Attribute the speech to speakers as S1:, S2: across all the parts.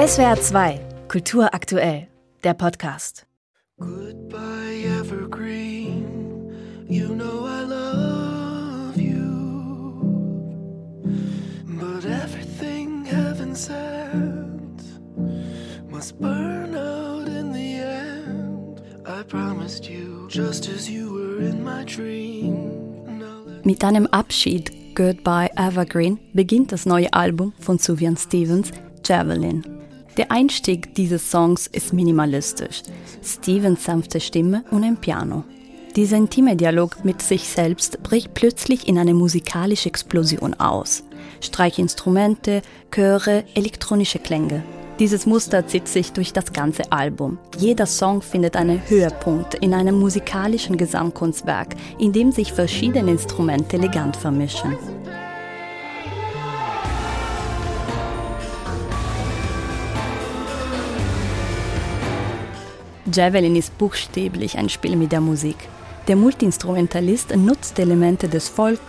S1: SWR 2, Kultur aktuell, der Podcast.
S2: Goodbye, Evergreen. You know I love you. But everything heaven sent must burn out in the end. I promised you, just as you were in my dream.
S3: Mit einem Abschied Goodbye Evergreen beginnt das neue Album von Sufjan Stevens, Javelin. Der Einstieg dieses Songs ist minimalistisch. Stevens sanfte Stimme und ein Piano. Dieser intime Dialog mit sich selbst bricht plötzlich in eine musikalische Explosion aus. Streichinstrumente, Chöre, elektronische Klänge. Dieses Muster zieht sich durch das ganze Album. Jeder Song findet einen Höhepunkt in einem musikalischen Gesamtkunstwerk, in dem sich verschiedene Instrumente elegant vermischen. Javelin ist buchstäblich ein Spiel mit der Musik. Der Multiinstrumentalist nutzt Elemente des Folk,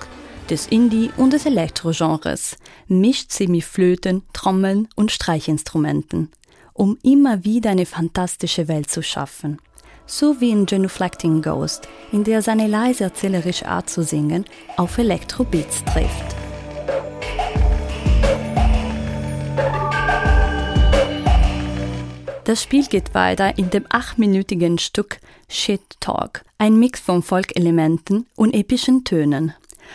S3: des Indie und des Elektrogenres, mischt sie mit Flöten, Trommeln und Streichinstrumenten, um immer wieder eine fantastische Welt zu schaffen. So wie in Genuflecting Ghost, in der seine leise erzählerische Art zu singen auf Elektrobeats trifft. Das Spiel geht weiter in dem achtminütigen Stück Shit Talk, ein Mix von Folkelementen und epischen Tönen.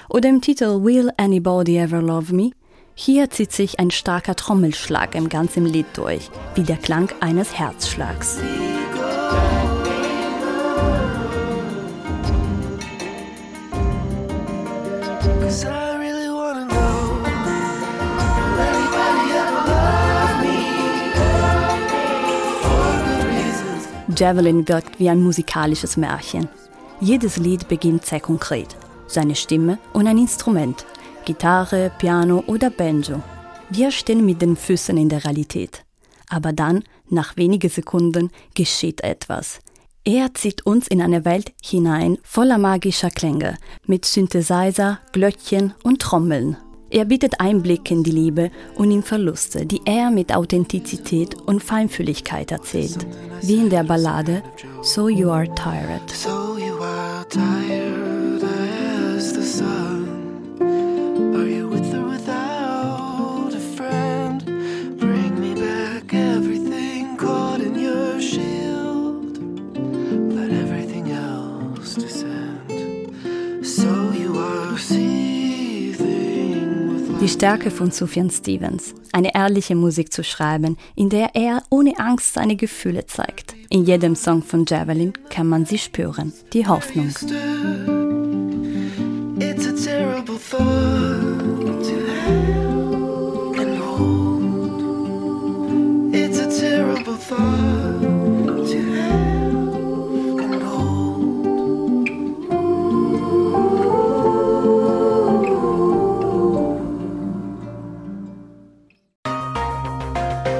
S3: Oder im Titel Will Anybody Ever Love Me? Hier zieht sich ein starker Trommelschlag im ganzen Lied durch, wie der Klang eines Herzschlags.
S2: Cause I
S3: Javelin wirkt wie ein musikalisches Märchen. Jedes Lied beginnt sehr konkret. Seine Stimme und ein Instrument. Gitarre, Piano oder Banjo. Wir stehen mit den Füßen in der Realität. Aber dann, nach wenigen Sekunden, geschieht etwas. Er zieht uns in eine Welt hinein voller magischer Klänge, mit Synthesizer, Glöckchen und Trommeln. Er bietet Einblick in die Liebe und in Verluste, die er mit Authentizität und Feinfühligkeit erzählt, wie in der Ballade So You Are Tired.
S2: So you are tired
S3: Die Stärke von Sufjan Stevens, eine ehrliche Musik zu schreiben, in der er ohne Angst seine Gefühle zeigt. In jedem Song von Javelin kann man sie spüren, die Hoffnung.
S2: It's a terrible thought